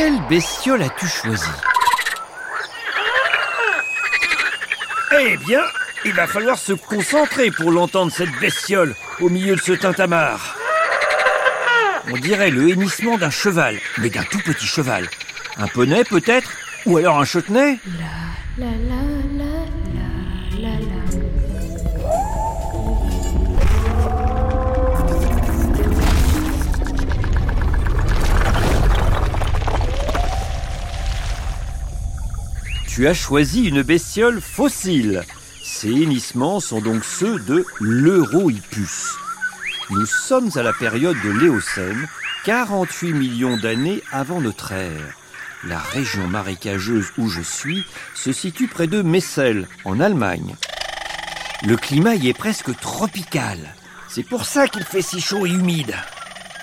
Quelle bestiole as-tu choisi Eh bien, il va falloir se concentrer pour l'entendre cette bestiole au milieu de ce tintamarre. On dirait le hennissement d'un cheval, mais d'un tout petit cheval. Un poney peut-être? Ou alors un châtenay La la la la Tu as choisi une bestiole fossile. Ces hennissements sont donc ceux de l'Eurohippus. Nous sommes à la période de l'Éocène, 48 millions d'années avant notre ère. La région marécageuse où je suis se situe près de Messel, en Allemagne. Le climat y est presque tropical. C'est pour ça qu'il fait si chaud et humide.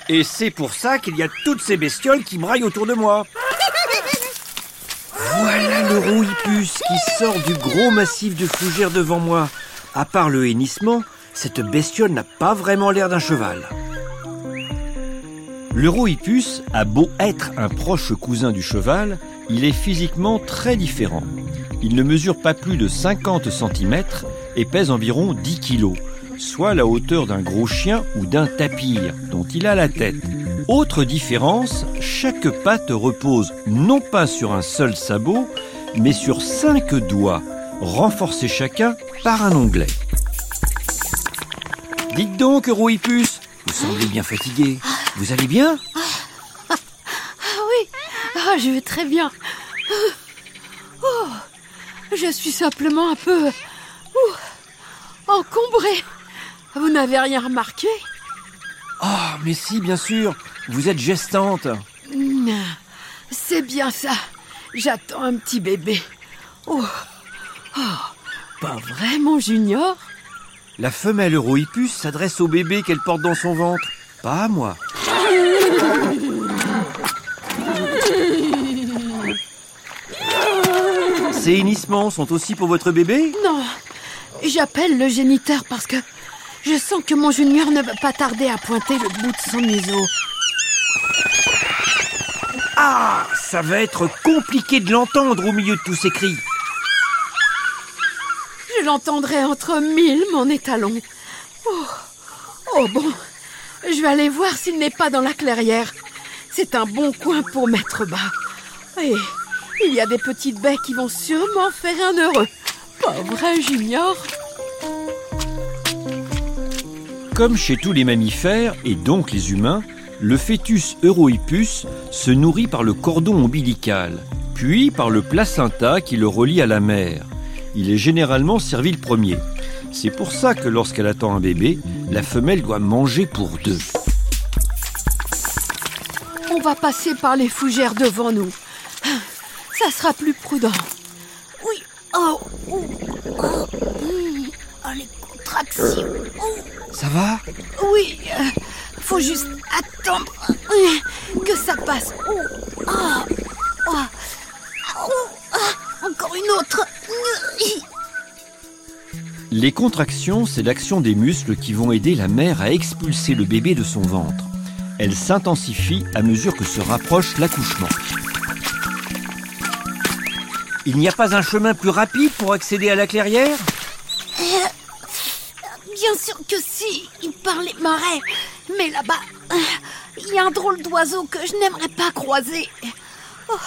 Et c'est pour ça qu'il y a toutes ces bestioles qui braillent autour de moi. Voilà l'Eurohippus qui sort du gros massif de fougères devant moi. À part le hennissement, cette bestiole n'a pas vraiment l'air d'un cheval. L'Eurohippus a beau être un proche cousin du cheval, il est physiquement très différent. Il ne mesure pas plus de 50 cm et pèse environ 10 kg, soit la hauteur d'un gros chien ou d'un tapir dont il a la tête. Autre différence, chaque patte repose non pas sur un seul sabot, mais sur cinq doigts, renforcés chacun par un onglet. Dites donc, Eurohippus, vous semblez bien fatigué. Vous allez bien? Ah oui, ah, je vais très bien. Oh, je suis simplement un peu ouh, encombrée. Vous n'avez rien remarqué? Ah, mais si, bien sûr, vous êtes gestante. Hmm, C'est bien ça. J'attends un petit bébé. Oh, oh, pas vraiment Junior. La femelle Eurohippus s'adresse au bébé qu'elle porte dans son ventre, pas à moi. Ces hennissements sont aussi pour votre bébé? Non, j'appelle le géniteur parce que je sens que mon Junior ne va pas tarder à pointer le bout de son museau. Ah, ça va être compliqué de l'entendre au milieu de tous ces cris. Je l'entendrai entre mille, mon étalon. Oh, oh bon, je vais aller voir s'il n'est pas dans la clairière. C'est un bon coin pour mettre bas. Et il y a des petites baies qui vont sûrement faire un heureux. Pas vrai, Junior Comme chez tous les mammifères, et donc les humains, le fœtus Eurohippus se nourrit par le cordon ombilical, puis par le placenta qui le relie à la mère. Il est généralement servi le premier. C'est pour ça que lorsqu'elle attend un bébé, la femelle doit manger pour deux. On va passer par les fougères devant nous. Ça sera plus prudent. Oui. Oh. oh, oh, hum, oh, les contractions. Oh, Ça va? Oui. euh, faut juste attendre euh, que ça passe. Oh. Oh. Ah. Encore une autre. Les contractions, c'est l'action des muscles qui vont aider la mère à expulser le bébé de son ventre. Elles s'intensifient à mesure que se rapproche l'accouchement. Il n'y a pas un chemin plus rapide pour accéder à la clairière? Bien sûr que si, il parlait marais. Mais là-bas, il y a un drôle d'oiseau que je n'aimerais pas croiser. Oh.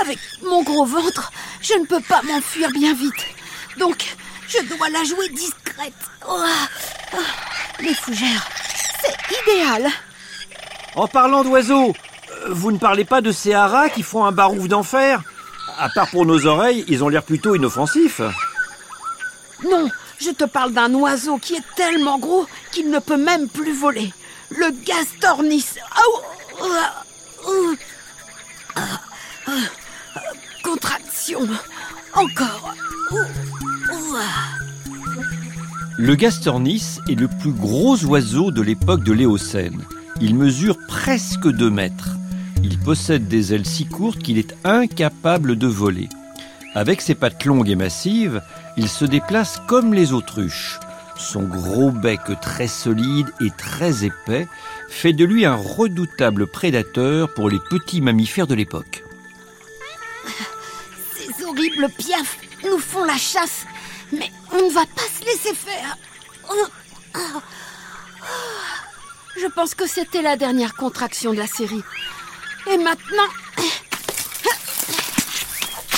Avec mon gros ventre, je ne peux pas m'enfuir bien vite. Donc, je dois la jouer discrète. Oh. Oh. Les fougères, c'est idéal. En parlant d'oiseaux, euh, vous ne parlez pas de ces haras qui font un barouf d'enfer? À part pour nos oreilles, ils ont l'air plutôt inoffensifs. Non, je te parle d'un oiseau qui est tellement gros qu'il ne peut même plus voler. Le gastornis. Contraction. Encore. Le gastornis est le plus gros oiseau de l'époque de l'Éocène. Il mesure presque 2 mètres. Il possède des ailes si courtes qu'il est incapable de voler. Avec ses pattes longues et massives, il se déplace comme les autruches. Son gros bec très solide et très épais fait de lui un redoutable prédateur pour les petits mammifères de l'époque. Ces horribles piafs nous font la chasse, mais on ne va pas se laisser faire. Je pense que c'était la dernière contraction de la série. Et maintenant,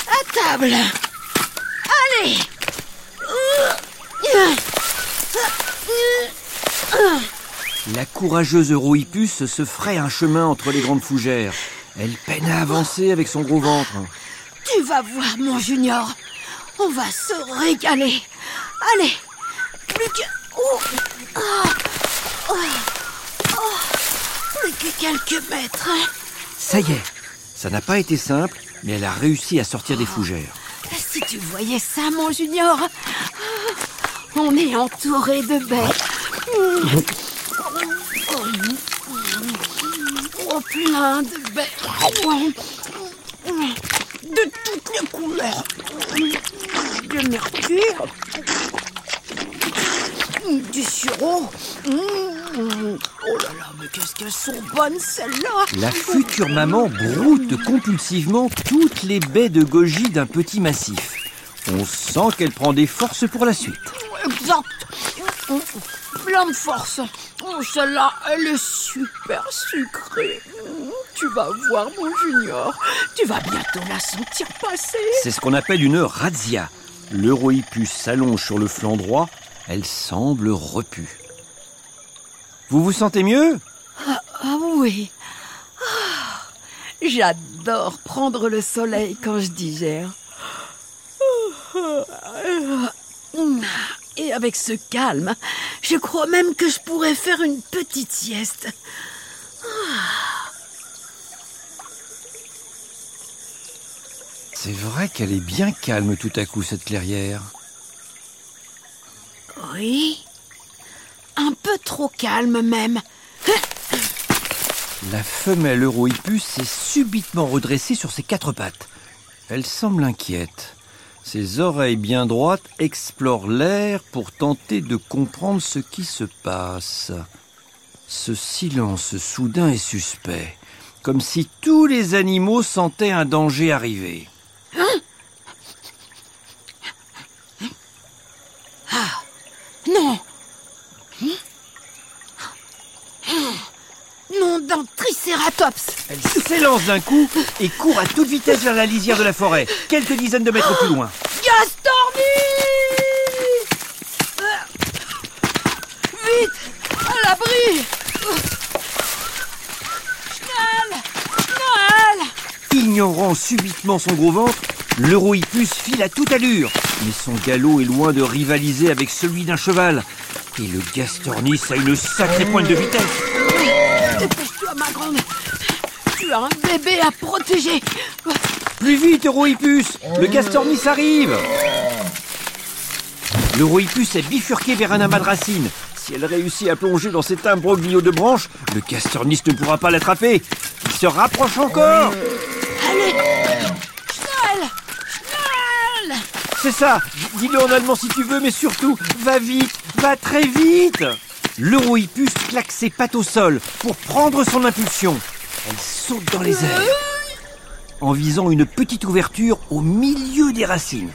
à table. Allez. La courageuse Eurohippus se ferait un chemin entre les grandes fougères. Elle peine à avancer avec son gros ventre. Tu vas voir, mon junior. On va se régaler. Allez, plus que... Oh, oh, oh, plus que quelques mètres. Ça y est, ça n'a pas été simple, mais elle a réussi à sortir des fougères. Si tu voyais ça, mon junior, on est entouré de bêtes. Oh, plein de bêtes. De toutes les couleurs. De mercure. Du sureau. Oh là là, mais qu'est-ce qu'elles sont bonnes celles-là La future maman broute compulsivement toutes les baies de goji d'un petit massif. On sent qu'elle prend des forces pour la suite. Exact. Plein de force. Oh, celle-là, elle est super sucrée. Tu vas voir, mon junior. Tu vas bientôt la sentir passer. C'est ce qu'on appelle une razzia. L'eurohippus s'allonge sur le flanc droit. Elle semble repue. Vous vous sentez mieux ah, ah, oui. Ah, J'adore prendre le soleil quand je digère. Et avec ce calme, je crois même que je pourrais faire une petite sieste. C'est vrai qu'elle est bien calme tout à coup, cette clairière. Oui. Trop calme même. La femelle Eurohippus s'est subitement redressée sur ses quatre pattes. Elle semble inquiète. Ses oreilles bien droites explorent l'air pour tenter de comprendre ce qui se passe. Ce silence soudain est suspect, comme si tous les animaux sentaient un danger arriver. Ah Non Nom d'un tricératops Elle s'élance d'un coup et court à toute vitesse vers la lisière de la forêt, quelques dizaines de mètres plus loin. Gastorni Vite À l'abri Schnell Schnell Ignorant subitement son gros ventre, l'Eurohippus file à toute allure. Mais son galop est loin de rivaliser avec celui d'un cheval. Et le Gastornis a une sacrée pointe de vitesse. Ma grande. Tu as un bébé à protéger. Plus vite, Eurohippus Le Gastornis arrive. L'Eurohippus est bifurqué vers un amas de racines. Si elle réussit à plonger dans cet imbroglio de branches, le Gastornis ne pourra pas l'attraper. Il se rapproche encore. Allez Schnell Schnell C'est ça. Dis-le en allemand si tu veux, mais surtout, va vite Va très vite L'Eurohippus claque ses pattes au sol pour prendre son impulsion. Elle saute dans les airs en visant une petite ouverture au milieu des racines.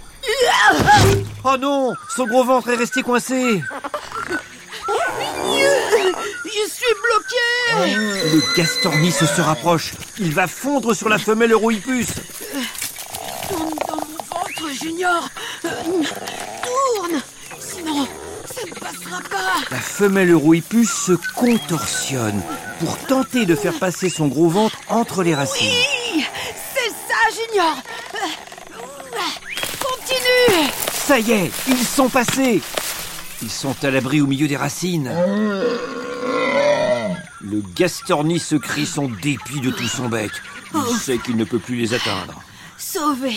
Oh non Son gros ventre est resté coincé Je suis bloqué Le Gastornis se rapproche. Il va fondre sur la femelle Eurohippus. Tourne dans mon ventre, Junior Tourne Sinon, ça ne passera pas La femelle Eurohippus se contorsionne pour tenter de faire passer son gros ventre entre les racines. Oui C'est ça, Junior Continue Ça y est, ils sont passés. Ils sont à l'abri au milieu des racines. Le Gastornis se crie son dépit de tout son bec. Il sait qu'il ne peut plus les atteindre. Sauvé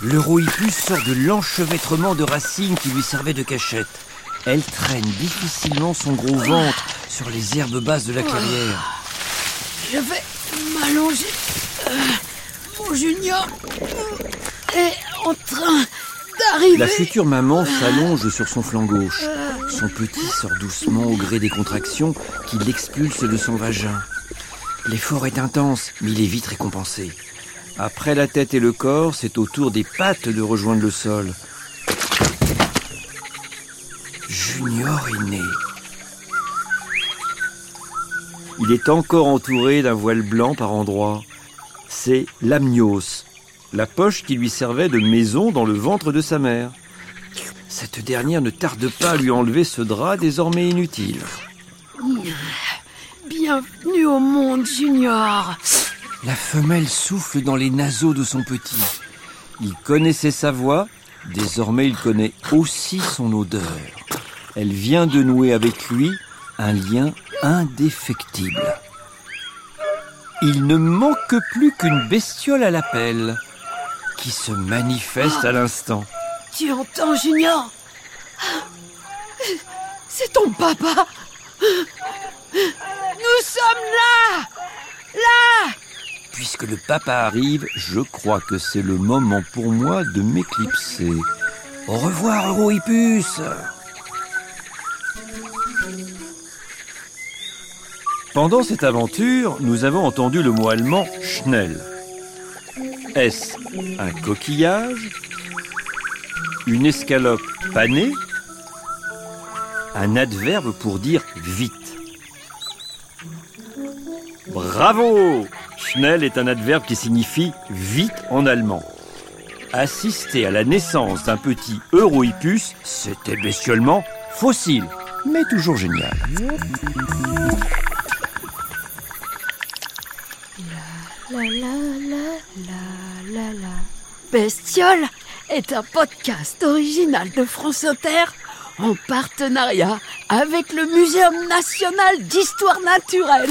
L'Eurohippus sort de l'enchevêtrement de racines qui lui servait de cachette. Elle traîne difficilement son gros ventre sur les herbes basses de la clairière. Je vais m'allonger. Euh, mon Junior est en train d'arriver. La future maman s'allonge sur son flanc gauche. Son petit sort doucement au gré des contractions qui l'expulsent de son vagin. L'effort est intense, mais il est vite récompensé. Après la tête et le corps, c'est au tour des pattes de rejoindre le sol. Junior est né. Il est encore entouré d'un voile blanc par endroits. C'est l'amnios, la poche qui lui servait de maison dans le ventre de sa mère. Cette dernière ne tarde pas à lui enlever ce drap désormais inutile. Bienvenue au monde, Junior. La femelle souffle dans les naseaux de son petit. Il connaissait sa voix, désormais il connaît aussi son odeur. Elle vient de nouer avec lui un lien indéfectible. Il ne manque plus qu'une bestiole à l'appel, qui se manifeste à l'instant. Tu entends, Junior? C'est ton papa Nous sommes là Là Puisque le papa arrive, je crois que c'est le moment pour moi de m'éclipser. Au revoir, Eurohippus Pendant cette aventure, nous avons entendu le mot allemand schnell. Est-ce un coquillage Une escalope panée Un adverbe pour dire vite. Bravo Schnell est un adverbe qui signifie vite en allemand. Assister à la naissance d'un petit Eurohippus, c'était bestiolement fossile, mais toujours génial. La la la la la la. Bestiole est un podcast original de France Inter en partenariat avec le Muséum national d'histoire naturelle.